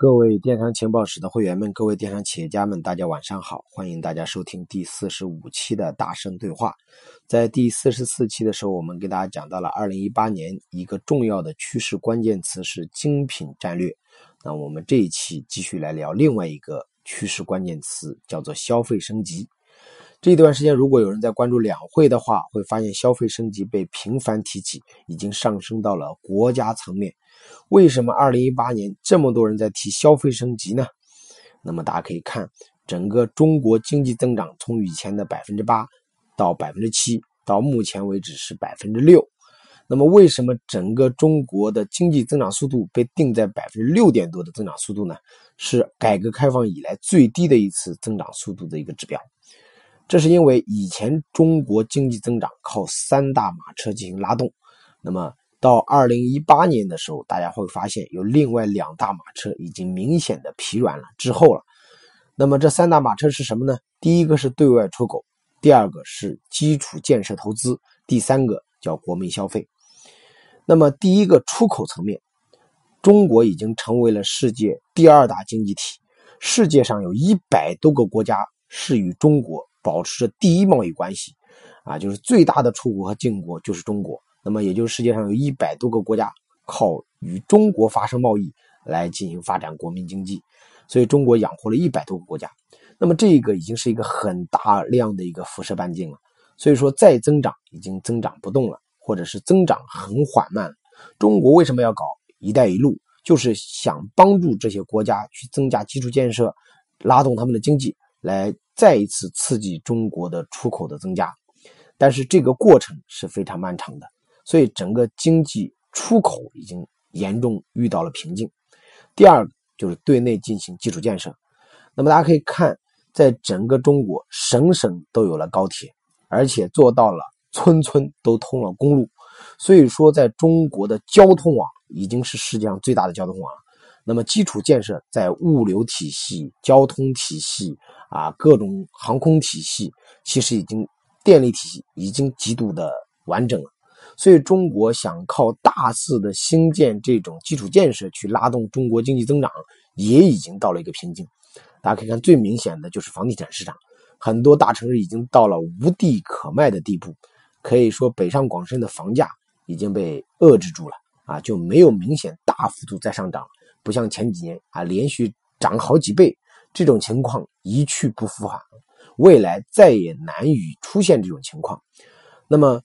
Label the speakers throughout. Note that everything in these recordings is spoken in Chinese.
Speaker 1: 各位电商情报室的会员们，各位电商企业家们，大家晚上好！欢迎大家收听第四十五期的大声对话。在第四十四期的时候，我们给大家讲到了二零一八年一个重要的趋势关键词是精品战略。那我们这一期继续来聊另外一个趋势关键词，叫做消费升级。这一段时间，如果有人在关注两会的话，会发现消费升级被频繁提起，已经上升到了国家层面。为什么二零一八年这么多人在提消费升级呢？那么大家可以看，整个中国经济增长从以前的百分之八到百分之七，到目前为止是百分之六。那么为什么整个中国的经济增长速度被定在百分之六点多的增长速度呢？是改革开放以来最低的一次增长速度的一个指标。这是因为以前中国经济增长靠三大马车进行拉动，那么。到二零一八年的时候，大家会发现有另外两大马车已经明显的疲软了滞后了。那么这三大马车是什么呢？第一个是对外出口，第二个是基础建设投资，第三个叫国民消费。那么第一个出口层面，中国已经成为了世界第二大经济体，世界上有一百多个国家是与中国保持着第一贸易关系，啊，就是最大的出口和进国就是中国。那么，也就是世界上有一百多个国家靠与中国发生贸易来进行发展国民经济，所以中国养活了一百多个国家。那么，这个已经是一个很大量的一个辐射半径了。所以说，再增长已经增长不动了，或者是增长很缓慢。中国为什么要搞“一带一路”？就是想帮助这些国家去增加基础建设，拉动他们的经济，来再一次刺激中国的出口的增加。但是，这个过程是非常漫长的。所以，整个经济出口已经严重遇到了瓶颈。第二就是对内进行基础建设。那么大家可以看，在整个中国，省省都有了高铁，而且做到了村村都通了公路。所以说，在中国的交通网已经是世界上最大的交通网了。那么，基础建设在物流体系、交通体系啊，各种航空体系，其实已经电力体系已经极度的完整了。所以，中国想靠大肆的兴建这种基础建设去拉动中国经济增长，也已经到了一个瓶颈。大家可以看，最明显的就是房地产市场，很多大城市已经到了无地可卖的地步。可以说，北上广深的房价已经被遏制住了啊，就没有明显大幅度再上涨，不像前几年啊连续涨好几倍，这种情况一去不复返，未来再也难以出现这种情况。那么，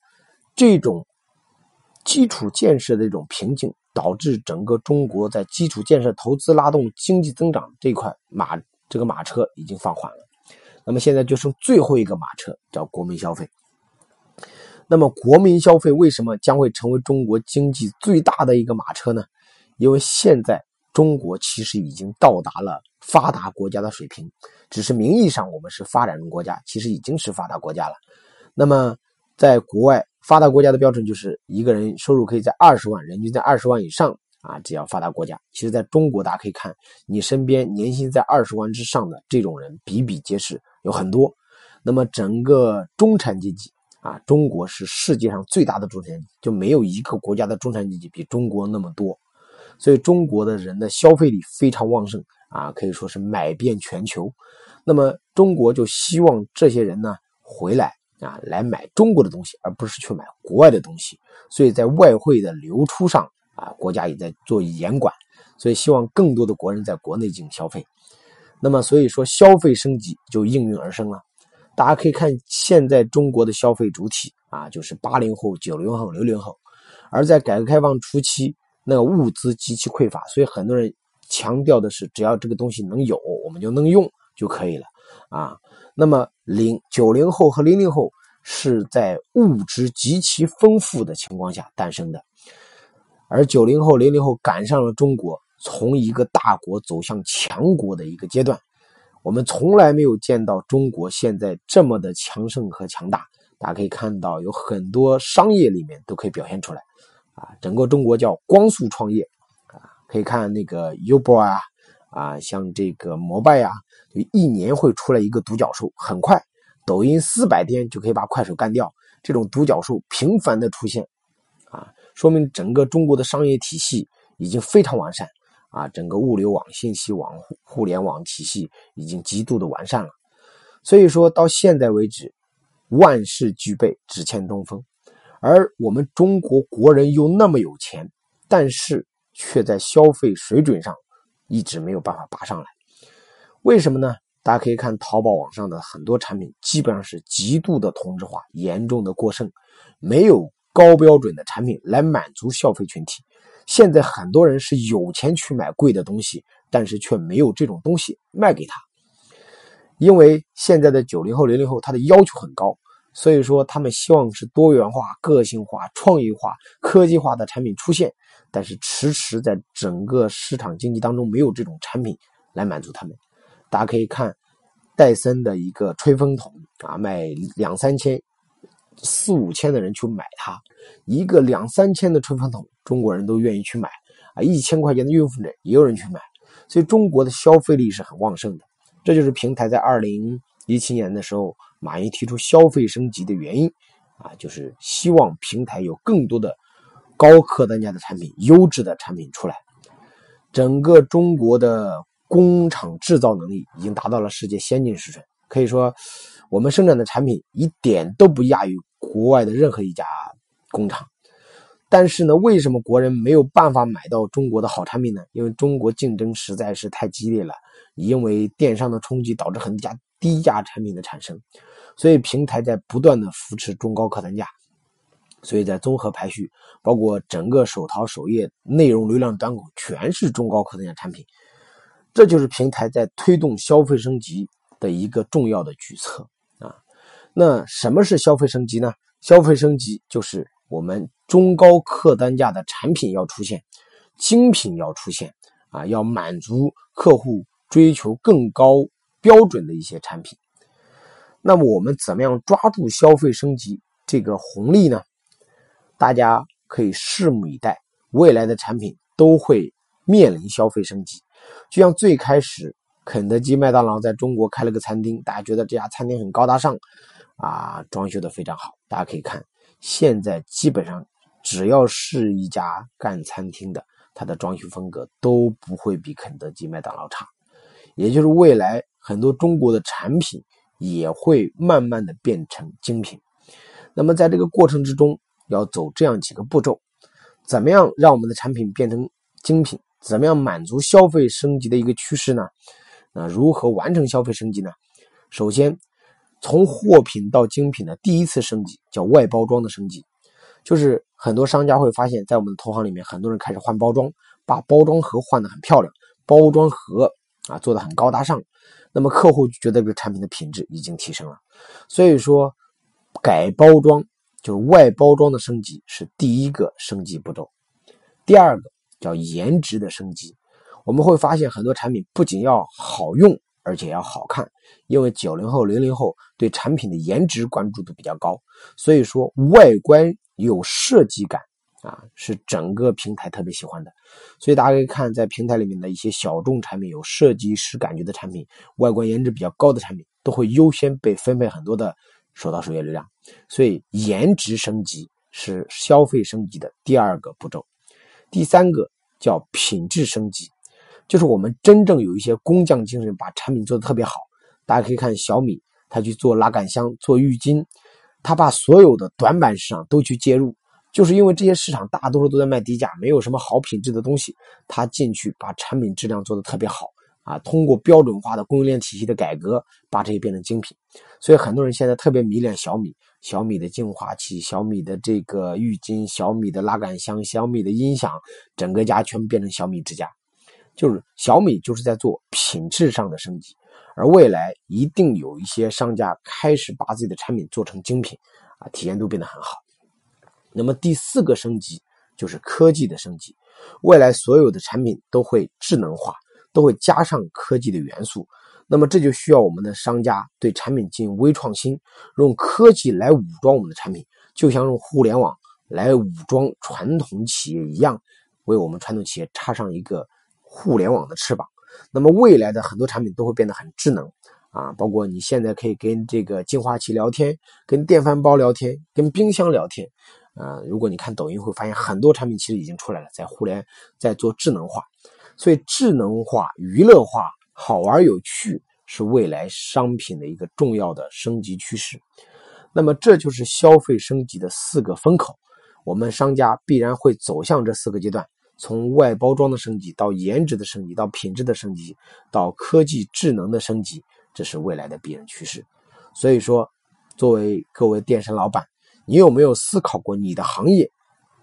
Speaker 1: 这种。基础建设的这种瓶颈，导致整个中国在基础建设投资拉动经济增长这块马这个马车已经放缓了。那么现在就剩最后一个马车，叫国民消费。那么国民消费为什么将会成为中国经济最大的一个马车呢？因为现在中国其实已经到达了发达国家的水平，只是名义上我们是发展中国家，其实已经是发达国家了。那么在国外。发达国家的标准就是一个人收入可以在二十万，人均在二十万以上啊，只要发达国家。其实，在中国，大家可以看你身边年薪在二十万之上的这种人比比皆是，有很多。那么，整个中产阶级啊，中国是世界上最大的中产阶级，就没有一个国家的中产阶级比中国那么多。所以，中国的人的消费力非常旺盛啊，可以说是买遍全球。那么，中国就希望这些人呢回来。啊，来买中国的东西，而不是去买国外的东西。所以在外汇的流出上啊，国家也在做严管。所以希望更多的国人在国内进行消费。那么，所以说消费升级就应运而生了。大家可以看现在中国的消费主体啊，就是八零后、九零后、零零后。而在改革开放初期，那个物资极其匮乏，所以很多人强调的是，只要这个东西能有，我们就能用就可以了啊。那么，零九零后和零零后是在物质极其丰富的情况下诞生的，而九零后、零零后赶上了中国从一个大国走向强国的一个阶段。我们从来没有见到中国现在这么的强盛和强大。大家可以看到，有很多商业里面都可以表现出来。啊，整个中国叫光速创业，啊，可以看那个 Uber 啊。啊，像这个摩拜呀，就一年会出来一个独角兽，很快，抖音四百天就可以把快手干掉。这种独角兽频繁的出现，啊，说明整个中国的商业体系已经非常完善，啊，整个物流网、信息网、互联网体系已经极度的完善了。所以说到现在为止，万事俱备，只欠东风。而我们中国国人又那么有钱，但是却在消费水准上一直没有办法拔上来。为什么呢？大家可以看淘宝网上的很多产品，基本上是极度的同质化，严重的过剩，没有高标准的产品来满足消费群体。现在很多人是有钱去买贵的东西，但是却没有这种东西卖给他。因为现在的九零后、零零后，他的要求很高，所以说他们希望是多元化、个性化、创意化、科技化的产品出现，但是迟迟在整个市场经济当中没有这种产品来满足他们。大家可以看戴森的一个吹风筒啊，卖两三千、四五千的人去买它，一个两三千的吹风筒，中国人都愿意去买啊，一千块钱的孕妇枕也有人去买，所以中国的消费力是很旺盛的。这就是平台在二零一七年的时候，马云提出消费升级的原因啊，就是希望平台有更多的高客单价的产品、优质的产品出来。整个中国的工厂制造能力已经达到了世界先进水准，可以说我们生产的产品一点都不亚于国外的任何一家工厂。但是呢，为什么国人没有办法买到中国的好产品呢？因为中国竞争实在是太激烈了，因为电商的冲击导致很多家低价产品的产生，所以平台在不断的扶持中高客单价，所以在综合排序，包括整个首淘首页内容流量端口全是中高客单价产品，这就是平台在推动消费升级的一个重要的举措啊。那什么是消费升级呢？消费升级就是我们。中高客单价的产品要出现，精品要出现啊，要满足客户追求更高标准的一些产品。那么我们怎么样抓住消费升级这个红利呢？大家可以拭目以待，未来的产品都会面临消费升级。就像最开始肯德基、麦当劳在中国开了个餐厅，大家觉得这家餐厅很高大上啊，装修的非常好。大家可以看，现在基本上。只要是一家干餐厅的，它的装修风格都不会比肯德基、麦当劳差。也就是未来很多中国的产品也会慢慢的变成精品。那么在这个过程之中，要走这样几个步骤：怎么样让我们的产品变成精品？怎么样满足消费升级的一个趋势呢？那如何完成消费升级呢？首先，从货品到精品的第一次升级叫外包装的升级。就是很多商家会发现，在我们的投行里面，很多人开始换包装，把包装盒换得很漂亮，包装盒啊做的很高大上，那么客户觉得这个产品的品质已经提升了。所以说，改包装就是外包装的升级是第一个升级步骤。第二个叫颜值的升级，我们会发现很多产品不仅要好用。而且要好看，因为九零后、零零后对产品的颜值关注度比较高，所以说外观有设计感啊，是整个平台特别喜欢的。所以大家可以看，在平台里面的一些小众产品、有设计师感觉的产品、外观颜值比较高的产品，都会优先被分配很多的首到首页流量。所以颜值升级是消费升级的第二个步骤，第三个叫品质升级。就是我们真正有一些工匠精神，把产品做的特别好。大家可以看小米，他去做拉杆箱、做浴巾，他把所有的短板市场都去介入，就是因为这些市场大多数都在卖低价，没有什么好品质的东西，他进去把产品质量做得特别好啊。通过标准化的供应链体系的改革，把这些变成精品。所以很多人现在特别迷恋小米，小米的净化器、小米的这个浴巾、小米的拉杆箱、小米的音响，整个家全部变成小米之家。就是小米就是在做品质上的升级，而未来一定有一些商家开始把自己的产品做成精品，啊，体验度变得很好。那么第四个升级就是科技的升级，未来所有的产品都会智能化，都会加上科技的元素。那么这就需要我们的商家对产品进行微创新，用科技来武装我们的产品，就像用互联网来武装传统企业一样，为我们传统企业插上一个。互联网的翅膀，那么未来的很多产品都会变得很智能啊，包括你现在可以跟这个净化器聊天，跟电饭煲聊天，跟冰箱聊天啊。如果你看抖音，会发现很多产品其实已经出来了，在互联在做智能化。所以智能化、娱乐化、好玩有趣是未来商品的一个重要的升级趋势。那么这就是消费升级的四个风口，我们商家必然会走向这四个阶段：从外包装的升级到颜值的升级，到品质的升级，到科技智能的升级，这是未来的必然趋势。所以说，作为各位电商老板，你有没有思考过你的行业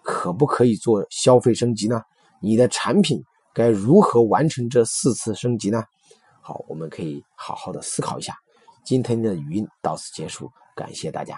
Speaker 1: 可不可以做消费升级呢？你的产品该如何完成这四次升级呢？好，我们可以好好的思考一下。今天的语音到此结束，感谢大家。